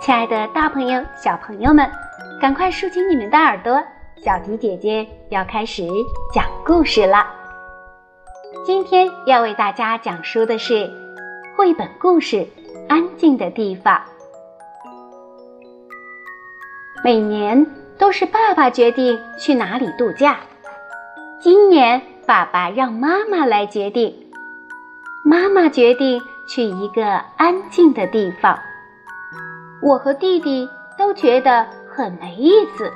亲爱的，大朋友、小朋友们，赶快竖起你们的耳朵，小迪姐姐要开始讲故事了。今天要为大家讲述的是绘本故事《安静的地方》。每年都是爸爸决定去哪里度假，今年爸爸让妈妈来决定，妈妈决定去一个安静的地方。我和弟弟都觉得很没意思。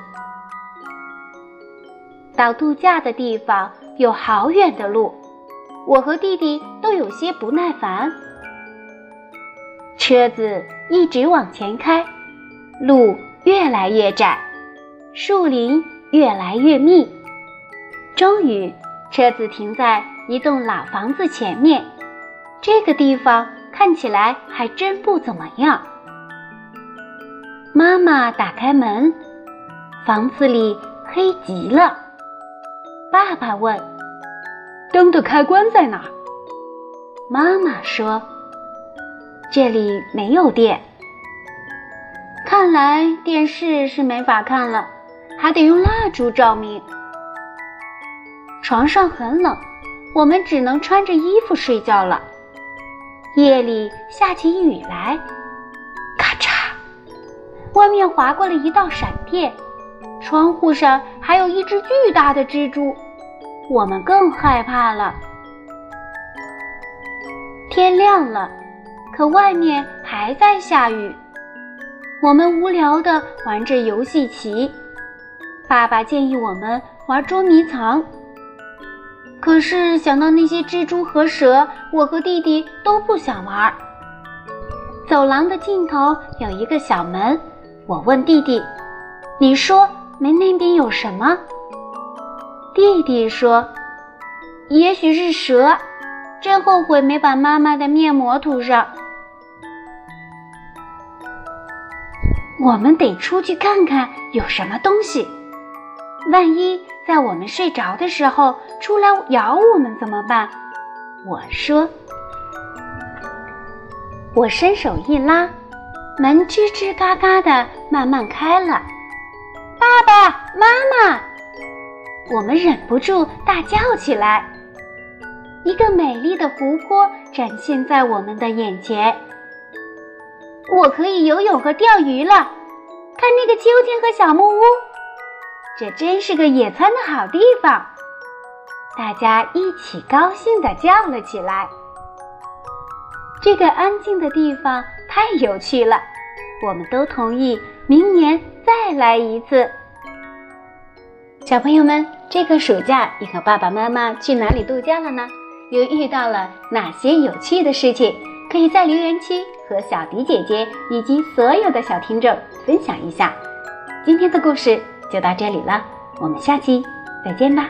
到度假的地方有好远的路，我和弟弟都有些不耐烦。车子一直往前开，路越来越窄，树林越来越密。终于，车子停在一栋老房子前面。这个地方看起来还真不怎么样。妈妈打开门，房子里黑极了。爸爸问：“灯的开关在哪？”妈妈说：“这里没有电。”看来电视是没法看了，还得用蜡烛照明。床上很冷，我们只能穿着衣服睡觉了。夜里下起雨来。咔嚓外面划过了一道闪电，窗户上还有一只巨大的蜘蛛，我们更害怕了。天亮了，可外面还在下雨。我们无聊地玩着游戏棋，爸爸建议我们玩捉迷藏。可是想到那些蜘蛛和蛇，我和弟弟都不想玩。走廊的尽头有一个小门。我问弟弟：“你说门那边有什么？”弟弟说：“也许是蛇，真后悔没把妈妈的面膜涂上。”我们得出去看看有什么东西，万一在我们睡着的时候出来咬我们怎么办？我说。我伸手一拉。门吱吱嘎嘎的慢慢开了，爸爸妈妈，我们忍不住大叫起来。一个美丽的湖泊展现在我们的眼前，我可以游泳和钓鱼了。看那个秋千和小木屋，这真是个野餐的好地方。大家一起高兴地叫了起来。这个安静的地方。太有趣了，我们都同意明年再来一次。小朋友们，这个暑假你和爸爸妈妈去哪里度假了呢？又遇到了哪些有趣的事情？可以在留言区和小迪姐姐以及所有的小听众分享一下。今天的故事就到这里了，我们下期再见吧。